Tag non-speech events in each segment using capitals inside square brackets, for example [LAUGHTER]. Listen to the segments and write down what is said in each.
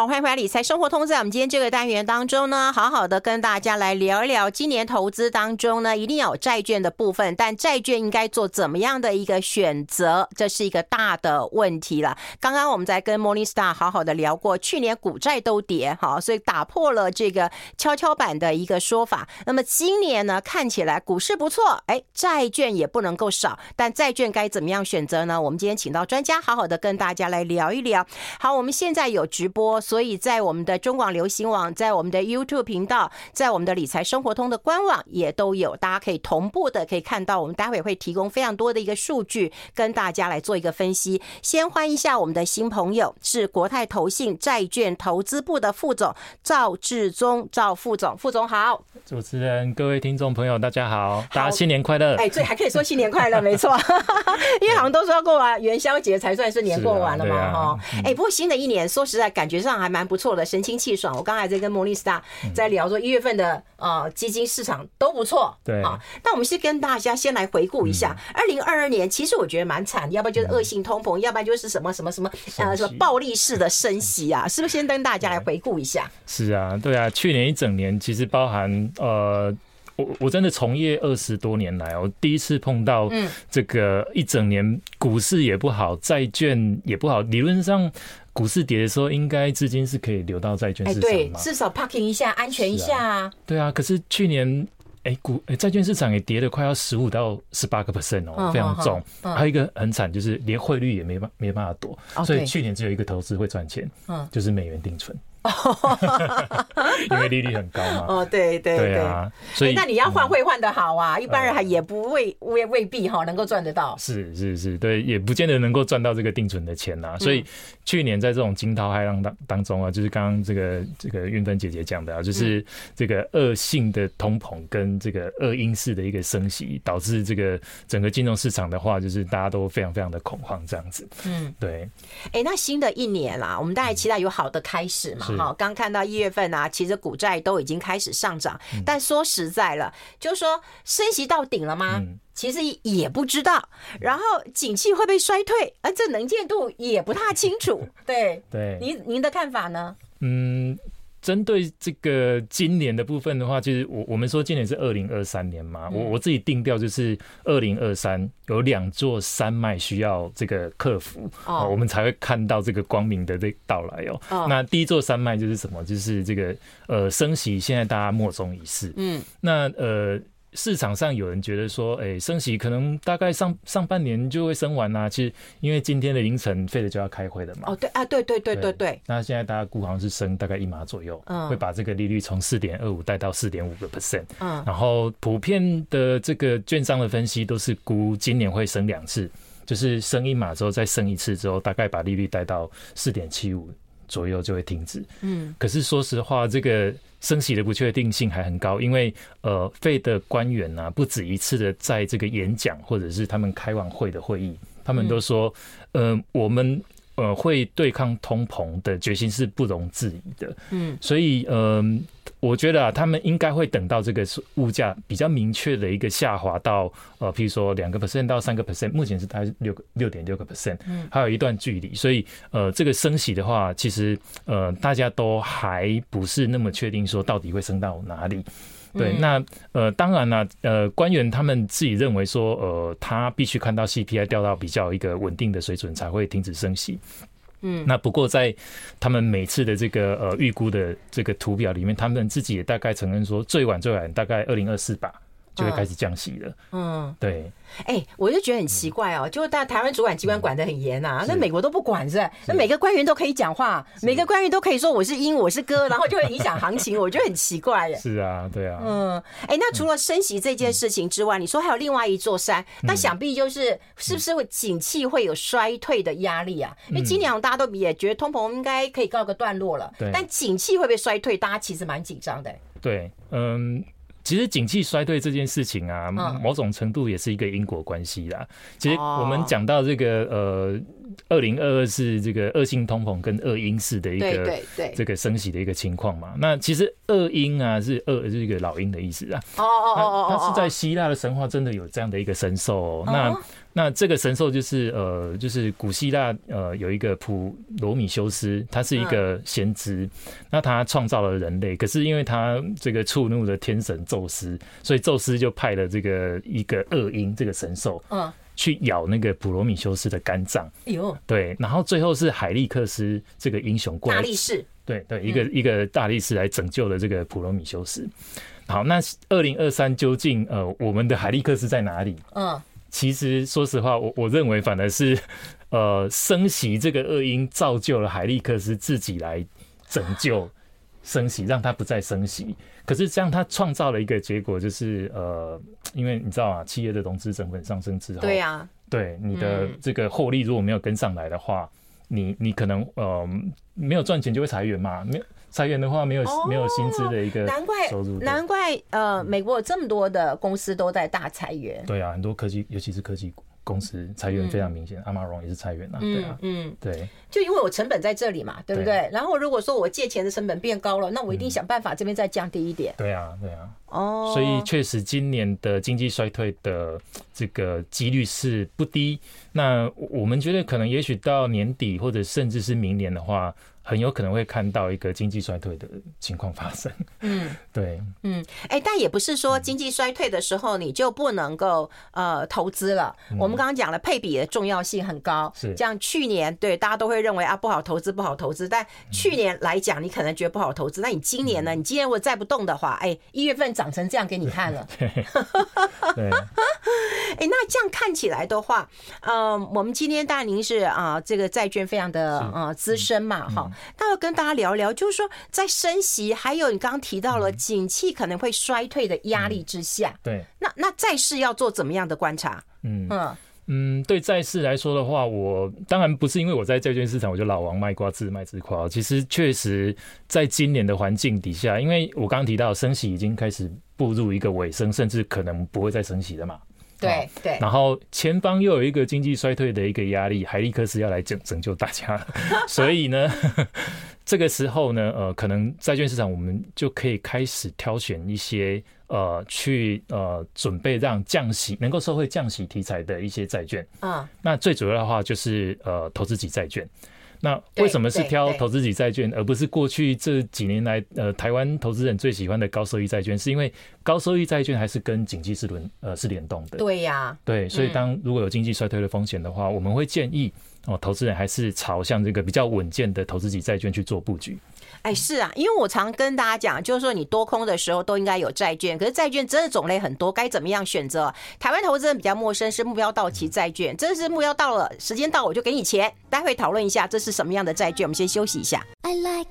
好，欢迎回来理财生活通。在我们今天这个单元当中呢，好好的跟大家来聊一聊，今年投资当中呢，一定要有债券的部分，但债券应该做怎么样的一个选择，这是一个大的问题了。刚刚我们在跟 Morningstar 好好的聊过，去年股债都跌，好，所以打破了这个跷跷板的一个说法。那么今年呢，看起来股市不错，哎，债券也不能够少，但债券该怎么样选择呢？我们今天请到专家，好好的跟大家来聊一聊。好，我们现在有直播，所以在我们的中广流行网，在我们的 YouTube 频道，在我们的理财生活通的官网也都有，大家可以同步的可以看到。我们待会会提供非常多的一个数据，跟大家来做一个分析。先欢迎一下我们的新朋友，是国泰投信债券投资部的副总赵志忠赵副总，副总好。主持人、各位听众朋友，大家好，大家新年快乐！哎，对，还可以说新年快乐，没错，[LAUGHS] 因为好像都说要过完元宵节才算是年过完了嘛，哈。哎，不过新的一年，说实在，感觉上还蛮不错的，神清气爽。我刚才在跟 Morningstar 在聊说，一月份的呃基金市场都不错。对啊，那我们先跟大家先来回顾一下，二零二二年其实我觉得蛮惨，要不然就是恶性通膨，要不然就是什么什么什么呃什么暴力式的升息啊，是不是？先跟大家来回顾一下。是啊，对啊，去年一整年其实包含呃。我我真的从业二十多年来，我第一次碰到这个一整年股市也不好，债券也不好。理论上，股市跌的时候，应该资金是可以流到债券市场至少 parking 一下，安全一下啊。对啊，可是去年，哎，股哎债券市场也跌了快要十五到十八个 percent 哦，非常重。还有一个很惨，就是连汇率也没办没办法躲，所以去年只有一个投资会赚钱，就是美元定存。[LAUGHS] 因为利率很高嘛。[LAUGHS] 哦，对对对，对啊，所以那你要换会换的好啊，一般人还也不未未未必哈能够赚得到。是是是，对，也不见得能够赚到这个定存的钱呐。所以去年在这种惊涛骇浪当当中啊，就是刚刚这个这个运芬姐姐讲的啊，就是这个恶性的通膨跟这个恶因式的一个升息，导致这个整个金融市场的话，就是大家都非常非常的恐慌这样子。嗯，对。哎，那新的一年啦，我们大家期待有好的开始嘛。好，刚看到一月份啊，其实股债都已经开始上涨，但说实在了，就是说升息到顶了吗？其实也不知道。然后景气会不会衰退？而，这能见度也不太清楚。[LAUGHS] 对对，您您的看法呢？嗯。针对这个今年的部分的话，就是我我们说今年是二零二三年嘛，我我自己定调就是二零二三有两座山脉需要这个克服，哦，我们才会看到这个光明的这到来哦。那第一座山脉就是什么？就是这个呃升息，现在大家莫衷一是。嗯，那呃。市场上有人觉得说，哎、欸，升息可能大概上上半年就会升完呐、啊。其实因为今天的凌晨费的就要开会了嘛。哦，对啊，对对对对对。那现在大家估好像是升大概一码左右，嗯，会把这个利率从四点二五带到四点五个 percent。嗯，然后普遍的这个券商的分析都是估今年会升两次，就是升一码之后再升一次之后，大概把利率带到四点七五左右就会停止。嗯，可是说实话，这个。升息的不确定性还很高，因为呃，Fed 的官员呢、啊、不止一次的在这个演讲或者是他们开完会的会议，他们都说，嗯、呃，我们呃会对抗通膨的决心是不容置疑的。嗯，所以嗯。呃我觉得啊，他们应该会等到这个物价比较明确的一个下滑到呃，譬如说两个 percent 到三个 percent，目前是大概六个六点六个 percent，还有一段距离。所以呃，这个升息的话，其实呃，大家都还不是那么确定说到底会升到哪里。对，那呃，当然了，呃，官员他们自己认为说，呃，他必须看到 CPI 掉到比较一个稳定的水准才会停止升息。嗯，那不过在他们每次的这个呃预估的这个图表里面，他们自己也大概承认说，最晚最晚大概二零二四吧。就会开始降息了。嗯，对。哎、欸，我就觉得很奇怪哦，就大台湾主管机关管得很严呐，那美国都不管是？那每个官员都可以讲话，每个官员都可以说我是鹰，我是鸽，然后就会影响行情，我觉得很奇怪耶。[LAUGHS] 是啊，对啊。嗯，哎、欸，那除了升息这件事情之外，你说还有另外一座山，那想必就是是不是会景气会有衰退的压力啊？因为今年大家都也觉得通膨应该可以告个段落了，但景气会不会衰退，大家其实蛮紧张的。对，嗯。其实景气衰退这件事情啊，某种程度也是一个因果关系啦。其实我们讲到这个呃二零二二是这个恶性通膨跟恶因式的一个这个升息的一个情况嘛。那其实恶因啊是恶是一个老鹰的意思啊。哦哦哦哦，它是在希腊的神话真的有这样的一个神兽哦。那那这个神兽就是呃，就是古希腊呃有一个普罗米修斯，他是一个先知，嗯、那他创造了人类，可是因为他这个触怒了天神宙斯，所以宙斯就派了这个一个恶鹰这个神兽，嗯，去咬那个普罗米修斯的肝脏。哎呦，对，然后最后是海利克斯这个英雄过来，大力士，对对，一个、嗯、一个大力士来拯救了这个普罗米修斯。好，那二零二三究竟呃我们的海利克斯在哪里？嗯。其实，说实话，我我认为反而是，呃，升息这个恶因造就了海利克斯自己来拯救升息，让它不再升息。可是这样，它创造了一个结果，就是呃，因为你知道啊，企业的融资成本上升之后，对呀，对你的这个获利如果没有跟上来的话，你你可能呃没有赚钱就会裁员嘛，没有。裁员的话，没有没有薪资的一个收入，难怪难怪呃，美国有这么多的公司都在大裁员。对啊，很多科技，尤其是科技公司裁员非常明显，阿玛荣也是裁员啊，对啊，嗯，对，就因为我成本在这里嘛，对不对？然后如果说我借钱的成本变高了，那我一定想办法这边再降低一点。对啊，对啊，哦，所以确实今年的经济衰退的这个几率是不低。那我们觉得可能也许到年底或者甚至是明年的话。很有可能会看到一个经济衰退的情况发生。嗯，[LAUGHS] 对，嗯，哎、欸，但也不是说经济衰退的时候你就不能够呃投资了。嗯、我们刚刚讲了配比的重要性很高，是像去年对大家都会认为啊不好投资不好投资，但去年来讲你可能觉得不好投资，那你今年呢？你今年如果再不动的话，哎、欸，一月份涨成这样给你看了。[LAUGHS] 对。哎、[LAUGHS] 欸，那这样看起来的话，嗯、呃，我们今天当然您是啊、呃，这个债券非常的啊资深嘛，哈。那要跟大家聊聊，就是说在升息，还有你刚刚提到了景气可能会衰退的压力之下，嗯、对，那那债市要做怎么样的观察？嗯嗯嗯，对债市来说的话，我当然不是因为我在债券市场我就老王卖瓜自卖自夸。其实确实在今年的环境底下，因为我刚刚提到升息已经开始步入一个尾声，甚至可能不会再升息了嘛。对对，然后前方又有一个经济衰退的一个压力，海利克斯要来拯拯救大家，[LAUGHS] 所以呢，这个时候呢，呃，可能债券市场我们就可以开始挑选一些呃，去呃准备让降息能够受惠降息题材的一些债券啊。那最主要的话就是呃，投资级债券。那为什么是挑投资级债券，而不是过去这几年来呃台湾投资人最喜欢的高收益债券？是因为高收益债券还是跟经济是轮呃是联动的。对呀，对，所以当如果有经济衰退的风险的话，我们会建议哦投资人还是朝向这个比较稳健的投资级债券去做布局。哎，是啊，因为我常跟大家讲，就是说你多空的时候都应该有债券，可是债券真的种类很多，该怎么样选择？台湾投资人比较陌生，是目标到期债券，真的是目标到了，时间到我就给你钱。待会讨论一下这是什么样的债券，我们先休息一下。I like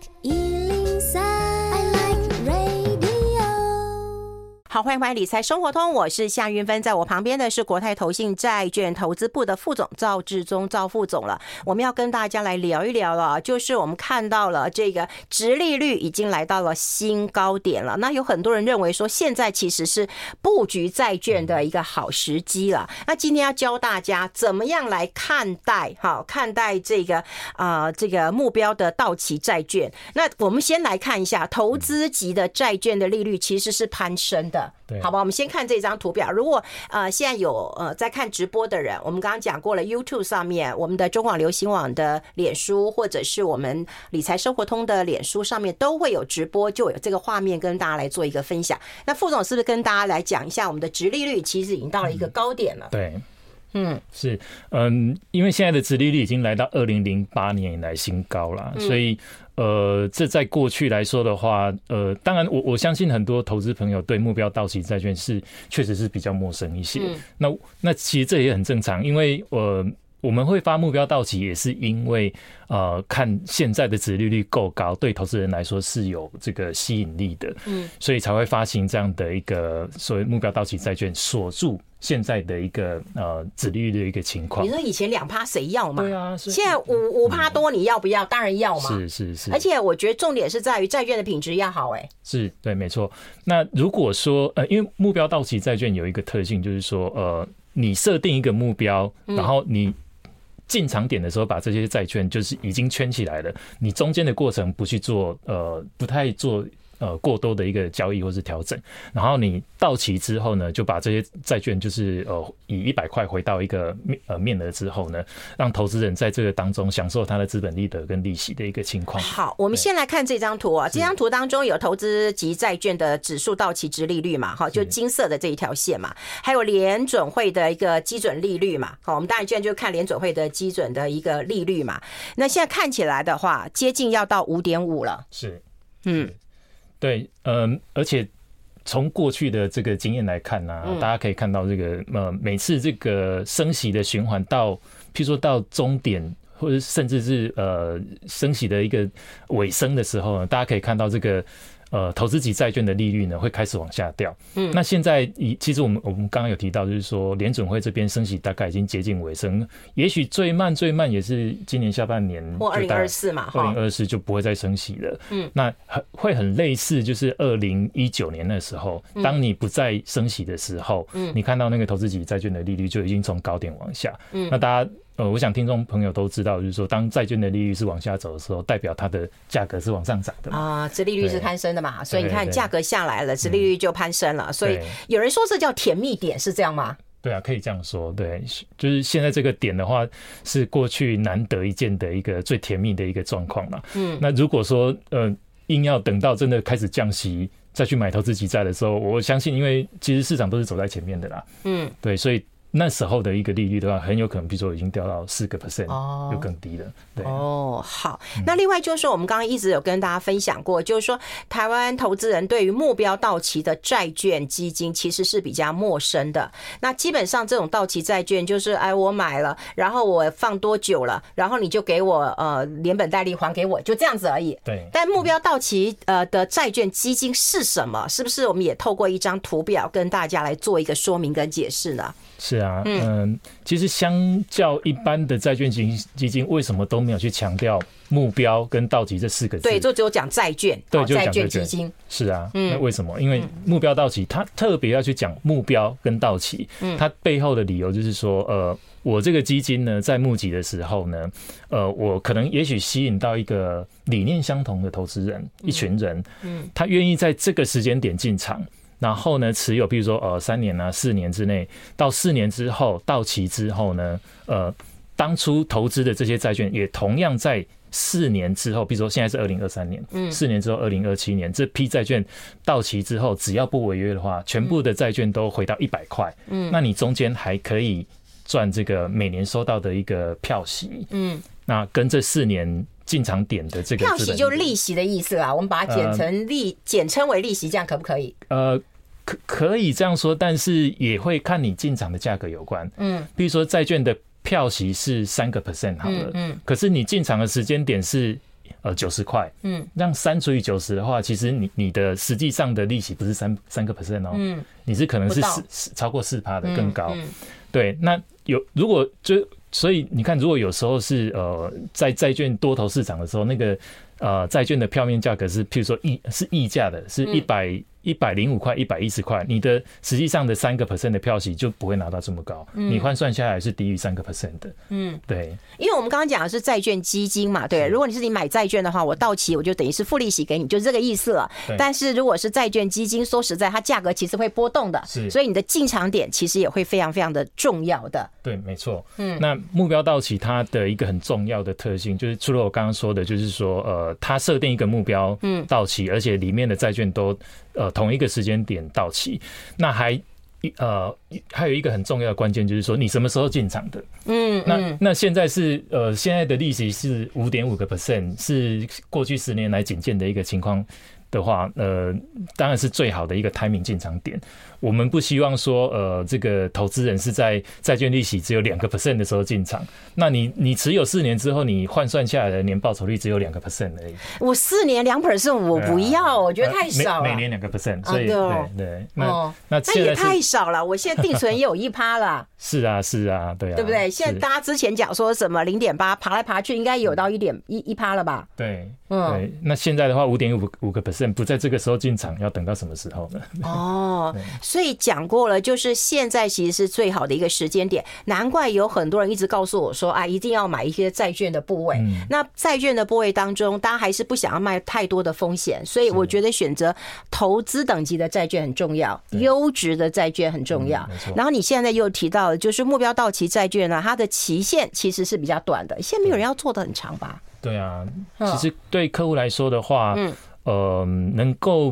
好，欢迎欢迎理财生活通，我是夏云芬，在我旁边的是国泰投信债券投资部的副总赵志忠赵副总了。我们要跟大家来聊一聊了，就是我们看到了这个殖利率已经来到了新高点了。那有很多人认为说，现在其实是布局债券的一个好时机了。那今天要教大家怎么样来看待，好，看待这个啊、这个目标的到期债券。那我们先来看一下投资级的债券的利率其实是攀升的。对，好吧，我们先看这张图表。如果呃现在有呃在看直播的人，我们刚刚讲过了，YouTube 上面，我们的中广流行网的脸书，或者是我们理财生活通的脸书上面都会有直播，就有这个画面跟大家来做一个分享。那副总是不是跟大家来讲一下，我们的直利率其实已经到了一个高点了？嗯、对，嗯，是，嗯，因为现在的殖利率已经来到二零零八年以来新高了，所以。呃，这在过去来说的话，呃，当然我我相信很多投资朋友对目标到期债券是确实是比较陌生一些。嗯、那那其实这也很正常，因为呃我们会发目标到期，也是因为呃看现在的殖利率够高，对投资人来说是有这个吸引力的。嗯，所以才会发行这样的一个所谓目标到期债券，锁住。现在的一个呃，殖利率的一个情况。你说以前两趴谁要嘛？对啊，现在五五趴多，你要不要？当然要嘛。是是是。而且我觉得重点是在于债券的品质要好，哎。是对，没错。那如果说呃，因为目标到期债券有一个特性，就是说呃，你设定一个目标，然后你进场点的时候把这些债券就是已经圈起来了，你中间的过程不去做呃，不太做。呃，过多的一个交易或是调整，然后你到期之后呢，就把这些债券就是呃以一百块回到一个面呃面额之后呢，让投资人在这个当中享受他的资本利得跟利息的一个情况。好，我们先来看这张图啊，这张图当中有投资级债券的指数到期值利率嘛，哈，就金色的这一条线嘛，还有联准会的一个基准利率嘛，好，我们当然现在就看联准会的基准的一个利率嘛，那现在看起来的话，接近要到五点五了，是，嗯。对，嗯，而且从过去的这个经验来看呢、啊，大家可以看到这个呃，每次这个升息的循环到，譬如说到终点，或者甚至是呃升息的一个尾声的时候呢，大家可以看到这个。呃，投资级债券的利率呢会开始往下掉。嗯，那现在以其实我们我们刚刚有提到，就是说联准会这边升息大概已经接近尾声，也许最慢最慢也是今年下半年或二零二四嘛，二零二四就不会再升息了。嗯，那很会很类似，就是二零一九年的时候，当你不再升息的时候，嗯，你看到那个投资级债券的利率就已经从高点往下。嗯，那大家。呃，我想听众朋友都知道，就是说，当债券的利率是往下走的时候，代表它的价格是往上涨的啊，殖利率是攀升的嘛，所以你看价格下来了，殖利率就攀升了。所以有人说这叫甜蜜点，是这样吗？对啊，可以这样说。对，就是现在这个点的话，是过去难得一见的一个最甜蜜的一个状况了。嗯，那如果说呃，硬要等到真的开始降息再去买投资级债的时候，我相信，因为其实市场都是走在前面的啦。嗯，对，所以。那时候的一个利率的话，很有可能，比如说已经掉到四个 percent，哦，又更低了。对哦，好。那另外就是说，我们刚刚一直有跟大家分享过，就是说，台湾投资人对于目标到期的债券基金其实是比较陌生的。那基本上这种到期债券就是，哎，我买了，然后我放多久了，然后你就给我呃连本带利还给我，就这样子而已。对。但目标到期呃的债券基金是什么？是不是我们也透过一张图表跟大家来做一个说明跟解释呢？是啊，嗯，其实相较一般的债券型基金，为什么都没有去强调目标跟到期这四个字？对，就只有讲债券，对，就债券基金。是啊，那为什么？因为目标到期，他特别要去讲目标跟到期，嗯他背后的理由就是说，呃，我这个基金呢，在募集的时候呢，呃，我可能也许吸引到一个理念相同的投资人，一群人，嗯，他愿意在这个时间点进场。然后呢，持有，比如说呃三年啊四年之内，到四年之后到期之后呢，呃，当初投资的这些债券也同样在四年之后，比如说现在是二零二三年，嗯，四年之后二零二七年这批债券到期之后，只要不违约的话，全部的债券都回到一百块，嗯，那你中间还可以赚这个每年收到的一个票息，嗯，那跟这四年。进场点的这个票息就利息的意思啦，我们把它简成利，简称为利息，这样可不可以？呃，可可以这样说，但是也会看你进场的价格有关。嗯，比如说债券的票息是三个 percent 好了，嗯，可是你进场的时间点是呃九十块，嗯，让三除以九十的话，其实你你的实际上的利息不是三三个 percent 哦，嗯，你是可能是四超过四趴的更高，对，那有如果就。所以你看，如果有时候是呃，在债券多头市场的时候，那个呃债券的票面价格是，譬如说溢是溢价的，是一百。一百零五块，一百一十块，你的实际上的三个 percent 的票息就不会拿到这么高，嗯、你换算下来是低于三个 percent 的。嗯，对，因为我们刚刚讲的是债券基金嘛，对，如果你是你买债券的话，我到期我就等于是付利息给你，就是这个意思了。但是如果是债券基金，说实在，它价格其实会波动的，是，所以你的进场点其实也会非常非常的重要的。对，没错。嗯，那目标到期它的一个很重要的特性，就是除了我刚刚说的，就是说呃，它设定一个目标，嗯，到期，而且里面的债券都。呃，同一个时间点到期，那还呃还有一个很重要的关键，就是说你什么时候进场的？嗯，那那现在是呃现在的利息是五点五个 percent，是过去十年来仅见的一个情况的话，呃，当然是最好的一个 timing 进场点。我们不希望说，呃，这个投资人是在债券利息只有两个 percent 的时候进场。那你你持有四年之后，你换算下来的年报酬率只有两个 percent 而已。我四年两 percent 我不要，我觉得太少了。每年两个 percent，所以对对。那那那也太少了。我现在定存也有一趴了。[LAUGHS] 是啊是啊，对啊，对不对？现在大家之前讲说什么零点八爬来爬去，应该有到一点一一趴了吧？对，嗯。那现在的话五点五五个 percent。percent，不在这个时候进场，要等到什么时候呢？哦，[LAUGHS] 所以讲过了，就是现在其实是最好的一个时间点。难怪有很多人一直告诉我说啊，一定要买一些债券的部位。嗯、那债券的部位当中，大家还是不想要卖太多的风险，所以我觉得选择投资等级的债券很重要，优质的债券很重要。嗯、然后你现在又提到了，就是目标到期债券呢，它的期限其实是比较短的，现在没有人要做的很长吧？对啊，其实对客户来说的话，嗯，呃，能够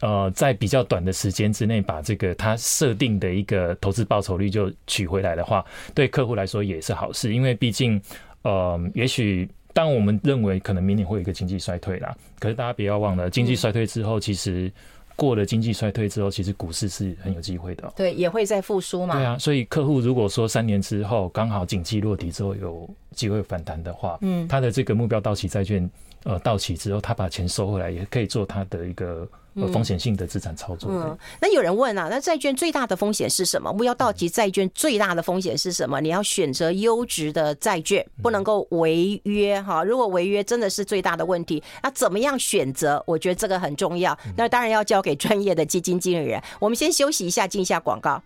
呃在比较短的时间之内把这个他设定的一个投资报酬率就取回来的话，对客户来说也是好事，因为毕竟呃，也许当我们认为可能明年会有一个经济衰退啦，可是大家不要忘了，经济衰退之后其实。过了经济衰退之后，其实股市是很有机会的。对，也会再复苏嘛。对啊，所以客户如果说三年之后刚好景气落底之后有机会反弹的话，嗯，他的这个目标到期债券呃到期之后，他把钱收回来，也可以做他的一个。风险性的资产操作。嗯，那有人问啊，那债券最大的风险是什么？目标到期债券最大的风险是什么？你要选择优质的债券，不能够违约哈。如果违约真的是最大的问题，那怎么样选择？我觉得这个很重要。那当然要交给专业的基金经理人。我们先休息一下，进一下广告。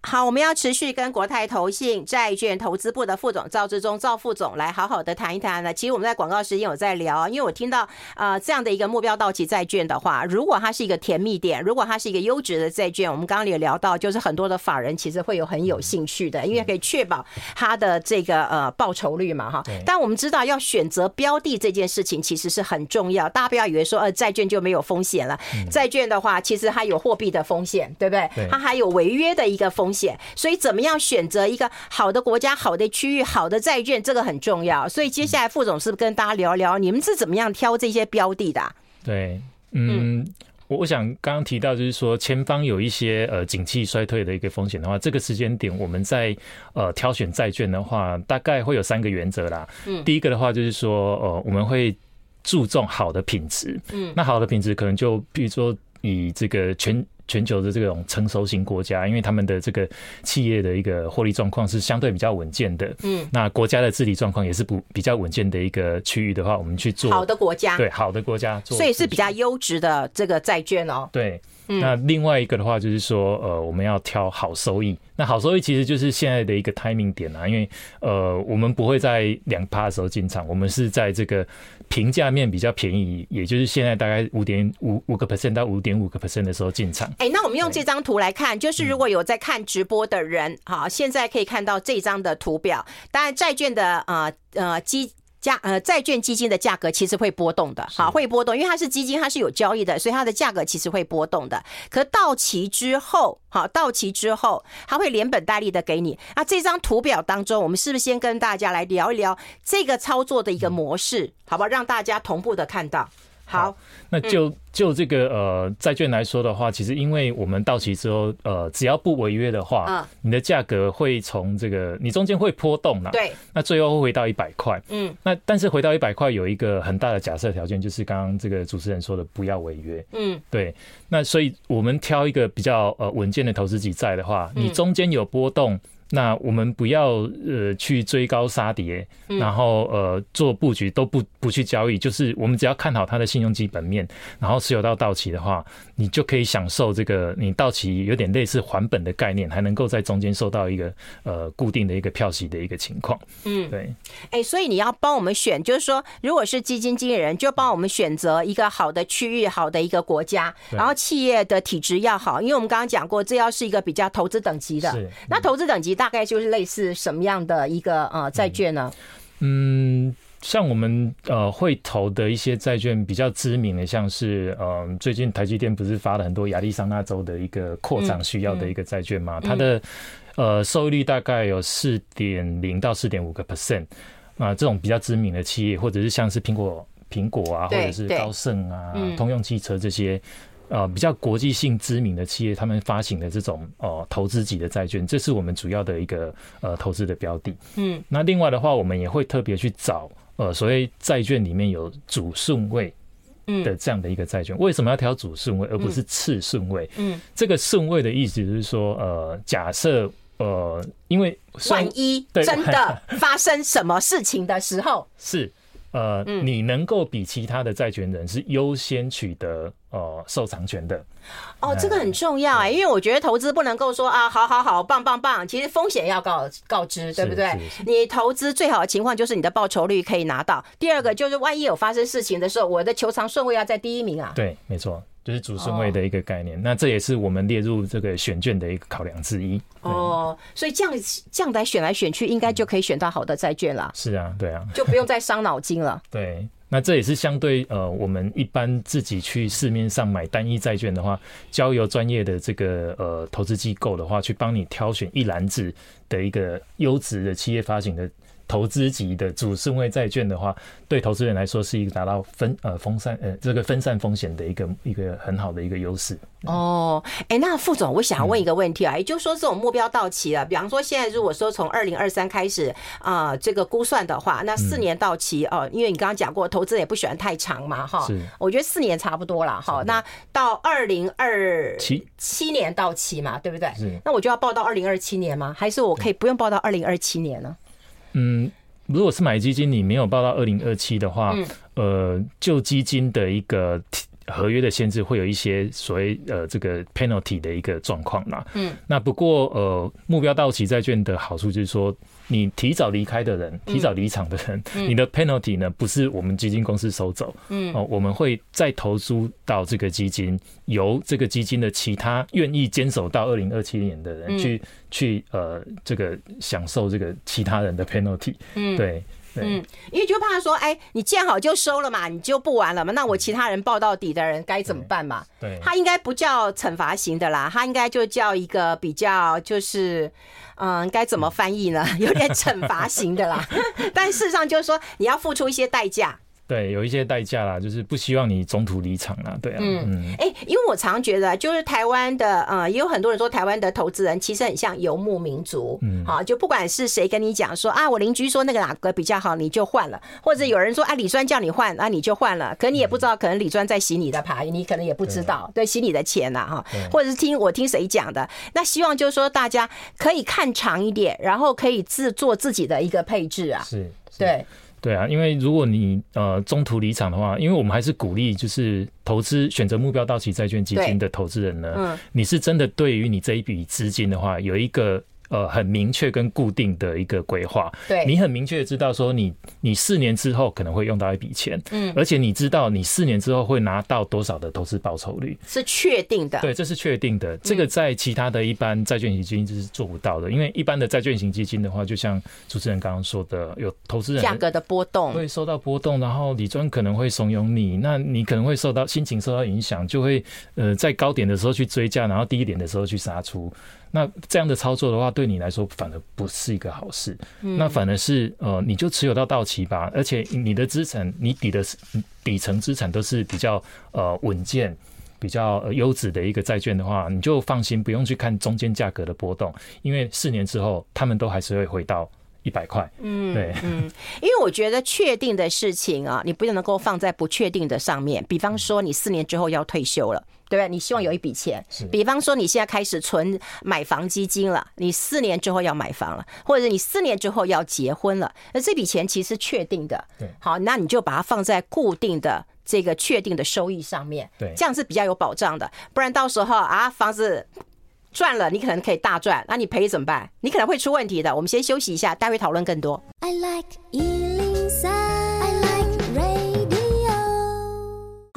好，我们要持续跟国泰投信债券投资部的副总赵志忠赵副总来好好的谈一谈呢。其实我们在广告时间有在聊，因为我听到呃这样的一个目标到期债券的话，如果它是一个甜蜜点，如果它是一个优质的债券，我们刚刚也聊到，就是很多的法人其实会有很有兴趣的，因为可以确保它的这个呃报酬率嘛哈。但我们知道要选择标的这件事情其实是很重要，大家不要以为说呃债券就没有风险了，债券的话其实它有货币的风险，对不对？它还有违约的一个风险。所以怎么样选择一个好的国家、好的区域、好的债券，这个很重要。所以接下来副总是不是跟大家聊聊，你们是怎么样挑这些标的的啊？对，嗯，我我想刚刚提到就是说，前方有一些呃景气衰退的一个风险的话，这个时间点我们在呃挑选债券的话，大概会有三个原则啦。嗯，第一个的话就是说，呃，我们会注重好的品质。嗯，那好的品质可能就比如说以这个全。全球的这种成熟型国家，因为他们的这个企业的一个获利状况是相对比较稳健的，嗯，那国家的治理状况也是不比较稳健的一个区域的话，我们去做好的国家，对好的国家做，所以是比较优质的这个债券哦。对，那另外一个的话就是说，呃，我们要挑好收益。那好收益其实就是现在的一个 timing 点啊，因为呃，我们不会在两趴的时候进场，我们是在这个。评价面比较便宜，也就是现在大概五点五五个 percent 到五点五个 percent 的时候进场。哎，那我们用这张图来看，就是如果有在看直播的人，好，现在可以看到这张的图表。当然，债券的呃呃基。价呃，债券基金的价格其实会波动的，好，会波动，因为它是基金，它是有交易的，所以它的价格其实会波动的。可到期之后，好，到期之后，它会连本带利的给你。那这张图表当中，我们是不是先跟大家来聊一聊这个操作的一个模式，好不好？让大家同步的看到。好，那就就这个呃债券来说的话，其实因为我们到期之后，呃，只要不违约的话，嗯，你的价格会从这个你中间会波动啦，对，那最后会回到一百块，嗯，那但是回到一百块有一个很大的假设条件，就是刚刚这个主持人说的不要违约，嗯，对，那所以我们挑一个比较呃稳健的投资级债的话，你中间有波动。那我们不要呃去追高杀跌，然后呃做布局都不不去交易，就是我们只要看好它的信用基本面，然后持有到到期的话，你就可以享受这个你到期有点类似还本的概念，还能够在中间收到一个呃固定的一个票息的一个情况。嗯，对。哎，所以你要帮我们选，就是说，如果是基金经理人，就帮我们选择一个好的区域、好的一个国家，然后企业的体质要好，因为我们刚刚讲过，这要是一个比较投资等级的。是。那投资等级。大概就是类似什么样的一个呃债券呢？嗯，像我们呃会投的一些债券比较知名的，像是呃最近台积电不是发了很多亚利桑那州的一个扩张需要的一个债券吗？它的呃收益率大概有四点零到四点五个 percent 啊，这种比较知名的企业，或者是像是苹果苹果啊，或者是高盛啊、通用汽车这些。呃，比较国际性知名的企业，他们发行的这种呃投资级的债券，这是我们主要的一个呃投资的标的。嗯，那另外的话，我们也会特别去找呃所谓债券里面有主顺位的这样的一个债券。为什么要挑主顺位而不是次顺位？嗯，这个顺位的意思就是说，呃，假设呃，因为万一真的发生什么事情的时候，[LAUGHS] 是呃，嗯、你能够比其他的债权人是优先取得呃受偿权的。哦，这个很重要哎，因为我觉得投资不能够说啊，好好好，棒棒棒。其实风险要告告知，对不对？你投资最好的情况就是你的报酬率可以拿到。第二个就是万一有发生事情的时候，我的求偿顺位要在第一名啊。对，没错。就是主顺位的一个概念，那这也是我们列入这个选券的一个考量之一。哦，所以这样这样来选来选去，应该就可以选到好的债券了。是啊，对啊，就不用再伤脑筋了。[LAUGHS] 对，那这也是相对呃，我们一般自己去市面上买单一债券的话，交由专业的这个呃投资机构的话，去帮你挑选一篮子的一个优质的企业发行的。投资级的主顺位债券的话，对投资人来说是一个达到分呃分散呃这个分散风险的一个一个很好的一个优势。哦，哎、欸，那副总，我想要问一个问题啊，嗯、也就是说，这种目标到期了，比方说现在如果说从二零二三开始啊、呃，这个估算的话，那四年到期哦、嗯呃，因为你刚刚讲过，投资人也不喜欢太长嘛，哈，是，我觉得四年差不多了，哈，那到二零二七七年到期嘛，对不对？是，那我就要报到二零二七年吗？还是我可以不用报到二零二七年呢？嗯，如果是买基金，你没有报到二零二七的话，呃，旧基金的一个合约的限制，会有一些所谓呃这个 penalty 的一个状况啦。嗯，那不过呃，目标到期债券的好处就是说。你提早离开的人，提早离场的人，嗯、你的 penalty 呢，不是我们基金公司收走，嗯，哦，我们会再投资到这个基金，由这个基金的其他愿意坚守到二零二七年的人去、嗯、去呃这个享受这个其他人的 penalty，嗯，对。嗯，因为就怕说，哎，你见好就收了嘛，你就不玩了嘛？那我其他人抱到底的人该怎么办嘛？对，他应该不叫惩罚型的啦，他应该就叫一个比较，就是，嗯，该怎么翻译呢？[LAUGHS] 有点惩罚型的啦，[LAUGHS] 但事实上就是说，你要付出一些代价。对，有一些代价啦，就是不希望你中途离场啦，对啊。嗯，哎、欸，因为我常觉得，就是台湾的，呃，也有很多人说，台湾的投资人其实很像游牧民族。嗯，好，就不管是谁跟你讲说啊，我邻居说那个哪个比较好，你就换了；或者有人说啊，李专叫你换，啊，你就换了。可你也不知道，可能李专在洗你的牌，你可能也不知道，对，洗你的钱呐，哈。或者是听我听谁讲的，那希望就是说大家可以看长一点，然后可以自做自己的一个配置啊。是，是对。对啊，因为如果你呃中途离场的话，因为我们还是鼓励就是投资选择目标到期债券基金的投资人呢，嗯，你是真的对于你这一笔资金的话有一个。呃，很明确跟固定的一个规划，对，你很明确的知道说你你四年之后可能会用到一笔钱，嗯，而且你知道你四年之后会拿到多少的投资报酬率，是确定的，对，这是确定的。这个在其他的一般债券型基金是做不到的，因为一般的债券型基金的话，就像主持人刚刚说的，有投资人价格的波动会受到波动，然后理专可能会怂恿你，那你可能会受到心情受到影响，就会呃在高点的时候去追价，然后低一点的时候去杀出。那这样的操作的话，对你来说反而不是一个好事。那反而是呃，你就持有到到期吧。而且你的资产，你底的底层资产都是比较呃稳健、比较优质的一个债券的话，你就放心，不用去看中间价格的波动，因为四年之后，他们都还是会回到一百块。嗯，对，嗯，因为我觉得确定的事情啊，你不能够放在不确定的上面。比方说，你四年之后要退休了。对不对？你希望有一笔钱，比方说你现在开始存买房基金了，你四年之后要买房了，或者你四年之后要结婚了，那这笔钱其实确定的。对，好，那你就把它放在固定的这个确定的收益上面，对，这样是比较有保障的。不然到时候啊，房子赚了，你可能可以大赚，那你赔怎么办？你可能会出问题的。我们先休息一下，待会讨论更多。I like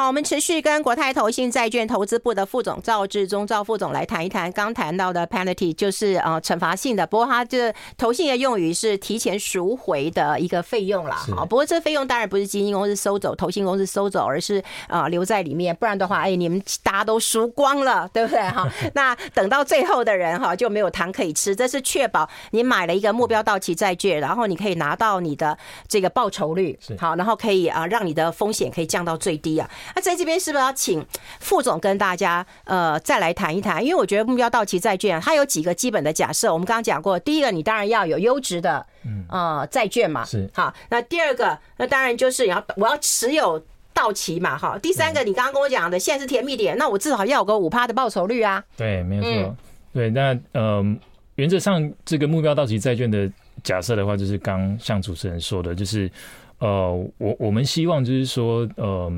好，我们持续跟国泰投信债券投资部的副总赵志忠赵副总来谈一谈刚谈到的 penalty，就是呃惩罚性的。不过他这投信的用语是提前赎回的一个费用啦。好，不过这费用当然不是基金公司收走，投信公司收走，而是呃留在里面。不然的话，哎，你们大家都输光了，对不对哈？[LAUGHS] 那等到最后的人哈就没有糖可以吃。这是确保你买了一个目标到期债券，然后你可以拿到你的这个报酬率，好，然后可以啊让你的风险可以降到最低啊。那在这边是不是要请副总跟大家呃再来谈一谈？因为我觉得目标到期债券它有几个基本的假设，我们刚刚讲过，第一个你当然要有优质的嗯呃债券嘛，是好。那第二个那当然就是你要我要持有到期嘛，哈。第三个你刚刚跟我讲的现在是甜蜜点，那我至少要有个五趴的报酬率啊。对，没有错。对，那嗯。原则上这个目标到期债券的假设的话，就是刚像主持人说的，就是。呃，我我们希望就是说，呃，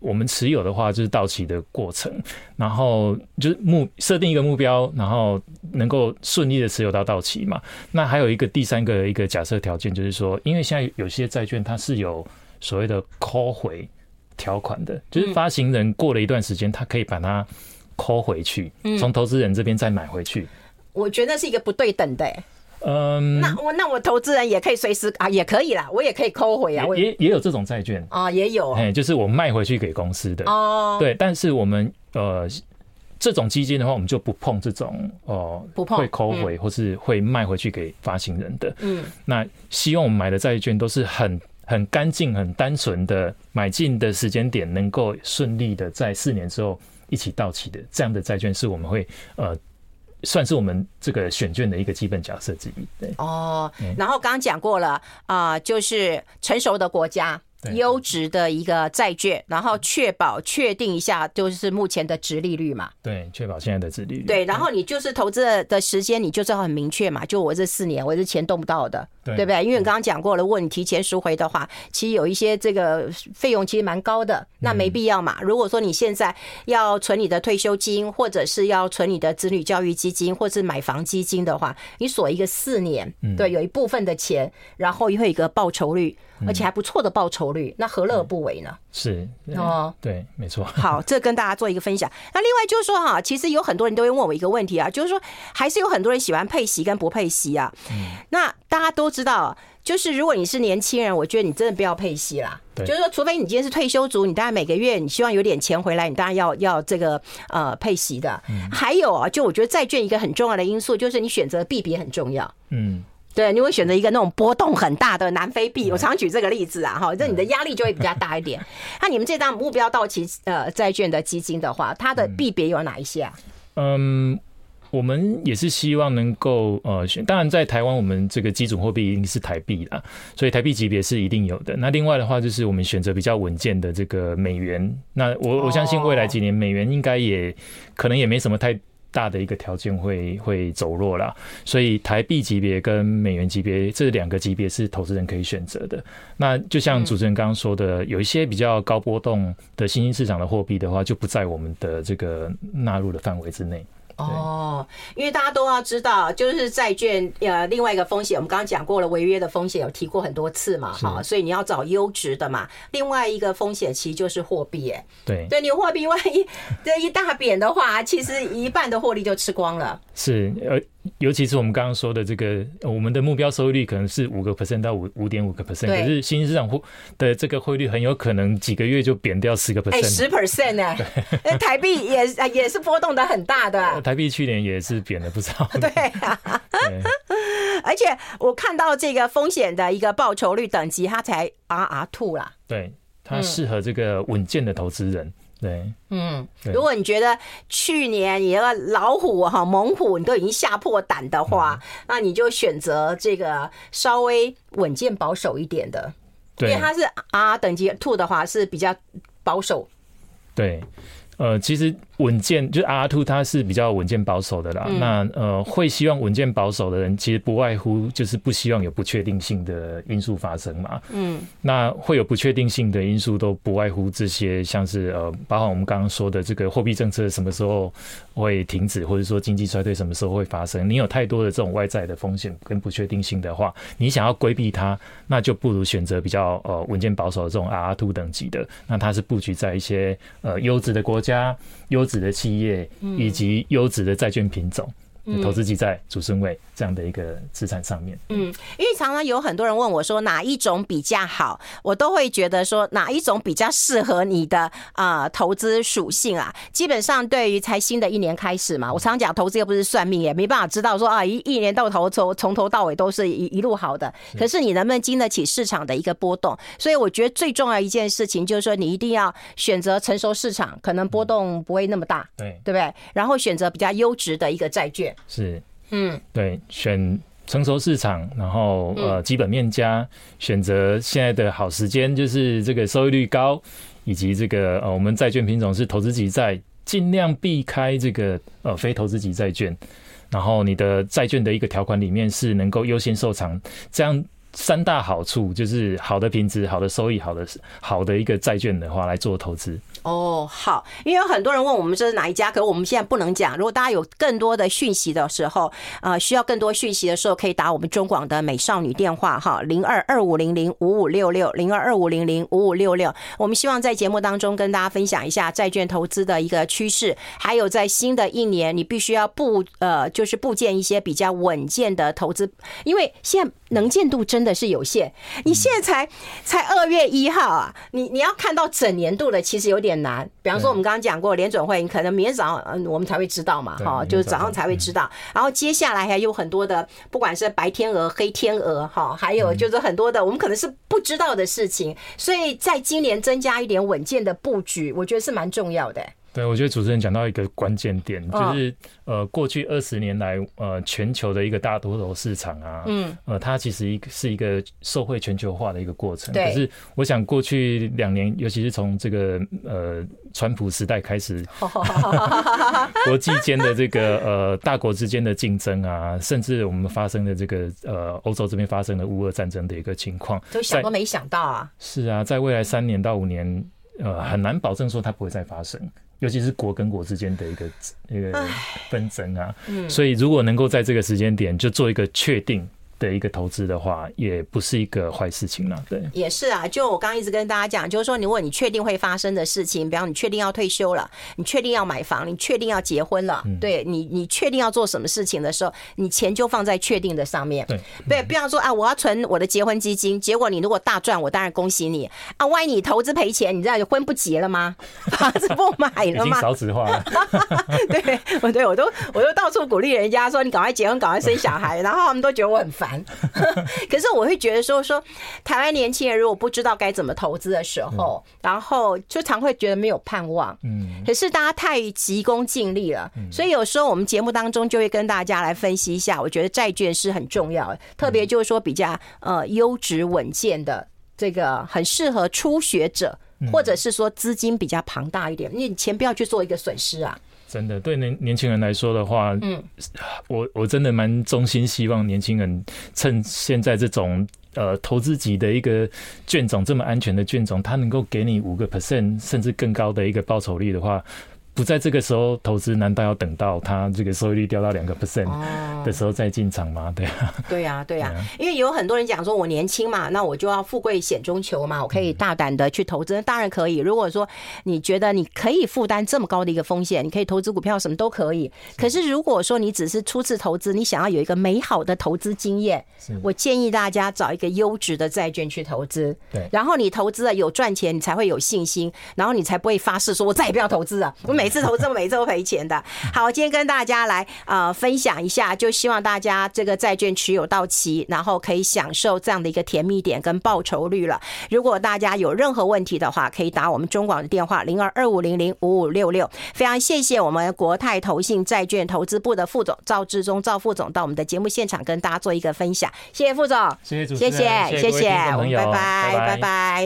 我们持有的话就是到期的过程，然后就是目设定一个目标，然后能够顺利的持有到到期嘛。那还有一个第三个一个假设条件，就是说，因为现在有些债券它是有所谓的 call 回条款的，就是发行人过了一段时间，他可以把它 call 回去，从投资人这边再买回去。我觉得是一个不对等的、欸。嗯，那我那我投资人也可以随时啊，也可以啦，我也可以扣回啊，也也，也有这种债券。啊，也有，哎，就是我卖回去给公司的哦，对，但是我们呃这种基金的话，我们就不碰这种哦，不碰会扣回或是会卖回去给发行人的，嗯，那希望我们买的债券都是很很干净、很单纯的买进的时间点，能够顺利的在四年之后一起到期的这样的债券，是我们会呃。算是我们这个选卷的一个基本假设之一，对。哦，然后刚刚讲过了啊，就是成熟的国家。优质的一个债券，然后确保确定一下，就是目前的值利率嘛。对，确保现在的值利率。对，然后你就是投资的时间，你就是要很明确嘛。就我这四年，我这钱动不到的，对，对不对？因为你刚刚讲过了，如果你提前赎回的话，其实有一些这个费用其实蛮高的，那没必要嘛。如果说你现在要存你的退休金，或者是要存你的子女教育基金，或者是买房基金的话，你锁一个四年，对，有一部分的钱，然后又会有一个报酬率。而且还不错的报酬率，那何乐而不为呢？是哦，对，没错。[LAUGHS] 好，这跟大家做一个分享。那另外就是说哈，其实有很多人都会问我一个问题啊，就是说还是有很多人喜欢配息跟不配息啊。那大家都知道，就是如果你是年轻人，我觉得你真的不要配息啦。就是说，除非你今天是退休族，你当然每个月你希望有点钱回来，你当然要 [LAUGHS] 要这个呃配息的。还有啊，就我觉得债券一个很重要的因素就是你选择币别很重要。嗯。对，你会选择一个那种波动很大的南非币，我常举这个例子啊，哈，这你的压力就会比较大一点。[LAUGHS] 那你们这张目标到期呃债券的基金的话，它的币别有哪一些啊？嗯，我们也是希望能够呃选，当然在台湾我们这个基准货币一定是台币啦，所以台币级别是一定有的。那另外的话就是我们选择比较稳健的这个美元。那我我相信未来几年美元应该也可能也没什么太。大的一个条件会会走弱了，所以台币级别跟美元级别这两个级别是投资人可以选择的。那就像主持人刚刚说的，有一些比较高波动的新兴市场的货币的话，就不在我们的这个纳入的范围之内。哦，因为大家都要知道，就是债券呃，另外一个风险，我们刚刚讲过了，违约的风险有提过很多次嘛，哈，所以你要找优质的嘛。另外一个风险其实就是货币，哎，对，对，你货币万一 [LAUGHS] 这一大贬的话，其实一半的获利就吃光了。是，呃。尤其是我们刚刚说的这个，我们的目标收益率可能是五个 percent 到五五点五个 percent，可是新兴市场汇的这个汇率很有可能几个月就贬掉十个 percent，十 percent 呢？[LAUGHS] 台币也也是波动的很大的。台币去年也是贬了不少。[LAUGHS] 对啊，[LAUGHS] 而且我看到这个风险的一个报酬率等级，它才 RR two 啦。对，它适合这个稳健的投资人。对，嗯，如果你觉得去年你那个老虎哈猛虎你都已经吓破胆的话，嗯、那你就选择这个稍微稳健保守一点的，对，因为它是 R 等级 two 的话是比较保守。对，呃，其实。稳健就是 R two，它是比较稳健保守的啦。嗯、那呃，会希望稳健保守的人，其实不外乎就是不希望有不确定性的因素发生嘛。嗯，那会有不确定性的因素，都不外乎这些，像是呃，包括我们刚刚说的这个货币政策什么时候会停止，或者说经济衰退什么时候会发生。你有太多的这种外在的风险跟不确定性的话，你想要规避它，那就不如选择比较呃稳健保守的这种 R two 等级的。那它是布局在一些呃优质的国家。优质的企业以及优质的债券品种。投资级债主升位这样的一个资产上面，嗯，因为常常有很多人问我说哪一种比较好，我都会觉得说哪一种比较适合你的啊投资属性啊。基本上对于才新的一年开始嘛，我常讲投资又不是算命，也没办法知道说啊一一年到头从从头到尾都是一一路好的。可是你能不能经得起市场的一个波动？所以我觉得最重要一件事情就是说你一定要选择成熟市场，可能波动不会那么大，对对不对？然后选择比较优质的一个债券。是，嗯，对，选成熟市场，然后呃，基本面加，选择现在的好时间，就是这个收益率高，以及这个呃，我们债券品种是投资级债，尽量避开这个呃非投资级债券。然后你的债券的一个条款里面是能够优先受偿，这样。三大好处就是好的品质、好的收益、好的好的一个债券的话来做投资。哦，好，因为有很多人问我们这是哪一家，可是我们现在不能讲。如果大家有更多的讯息的时候，呃，需要更多讯息的时候，可以打我们中广的美少女电话哈，零二二五零零五五六六，零二二五零零五五六六。我们希望在节目当中跟大家分享一下债券投资的一个趋势，还有在新的一年，你必须要布呃，就是布建一些比较稳健的投资，因为现在能见度真的是有限。你现在才才二月一号啊，你你要看到整年度的，其实有点。点难，比方说我们刚刚讲过联准会，你可能明天早上嗯我们才会知道嘛，哈，就是早上才会知道。然后接下来还有很多的，不管是白天鹅、黑天鹅，哈，还有就是很多的我们可能是不知道的事情，所以在今年增加一点稳健的布局，我觉得是蛮重要的。对，我觉得主持人讲到一个关键点，就是呃，过去二十年来，呃，全球的一个大多头市场啊，嗯，呃，它其实一个是一个社会全球化的一个过程。可是，我想过去两年，尤其是从这个呃，川普时代开始，[LAUGHS] 国际间的这个呃，大国之间的竞争啊，甚至我们发生的这个呃，欧洲这边发生的乌俄战争的一个情况，都想都没想到啊。是啊，在未来三年到五年，呃，很难保证说它不会再发生。尤其是国跟国之间的一个一个纷争啊，所以如果能够在这个时间点就做一个确定。的一个投资的话，也不是一个坏事情了。对，也是啊。就我刚刚一直跟大家讲，就是说，如果你确定会发生的事情，比方你确定要退休了，你确定要买房，你确定要结婚了，嗯、对你，你确定要做什么事情的时候，你钱就放在确定的上面。对，对，比方说啊，我要存我的结婚基金，结果你如果大赚，我当然恭喜你啊。万一你投资赔钱，你知道就婚不结了吗？[LAUGHS] 房子不买了吗？少子化了。[LAUGHS] 对，我对我都我都到处鼓励人家说，你赶快结婚，赶快生小孩，然后他们都觉得我很烦。[LAUGHS] 可是我会觉得说说台湾年轻人如果不知道该怎么投资的时候，然后就常会觉得没有盼望。嗯，可是大家太急功近利了，所以有时候我们节目当中就会跟大家来分析一下。我觉得债券是很重要的，特别就是说比较呃优质稳健的这个很适合初学者，或者是说资金比较庞大一点，你钱不要去做一个损失啊。真的，对年年轻人来说的话，嗯，我我真的蛮衷心希望年轻人趁现在这种呃投资级的一个卷种这么安全的卷种，它能够给你五个 percent 甚至更高的一个报酬率的话。不在这个时候投资，难道要等到它这个收益率掉到两个 percent 的时候再进场吗？对啊，对啊，[LAUGHS] 对啊，因为有很多人讲说，我年轻嘛，那我就要富贵险中求嘛，我可以大胆的去投资，当然可以。如果说你觉得你可以负担这么高的一个风险，你可以投资股票，什么都可以。可是如果说你只是初次投资，你想要有一个美好的投资经验，我建议大家找一个优质的债券去投资。对，然后你投资了有赚钱，你才会有信心，然后你才不会发誓说我再也不要投资了。我每次投资，每次都赔钱的。[LAUGHS] 好，今天跟大家来呃分享一下，就希望大家这个债券持有到期，然后可以享受这样的一个甜蜜点跟报酬率了。如果大家有任何问题的话，可以打我们中广的电话零二二五零零五五六六。非常谢谢我们国泰投信债券投资部的副总赵志忠赵副总到我们的节目现场跟大家做一个分享。谢谢副总，谢谢主持人，谢谢谢谢，拜拜。拜拜。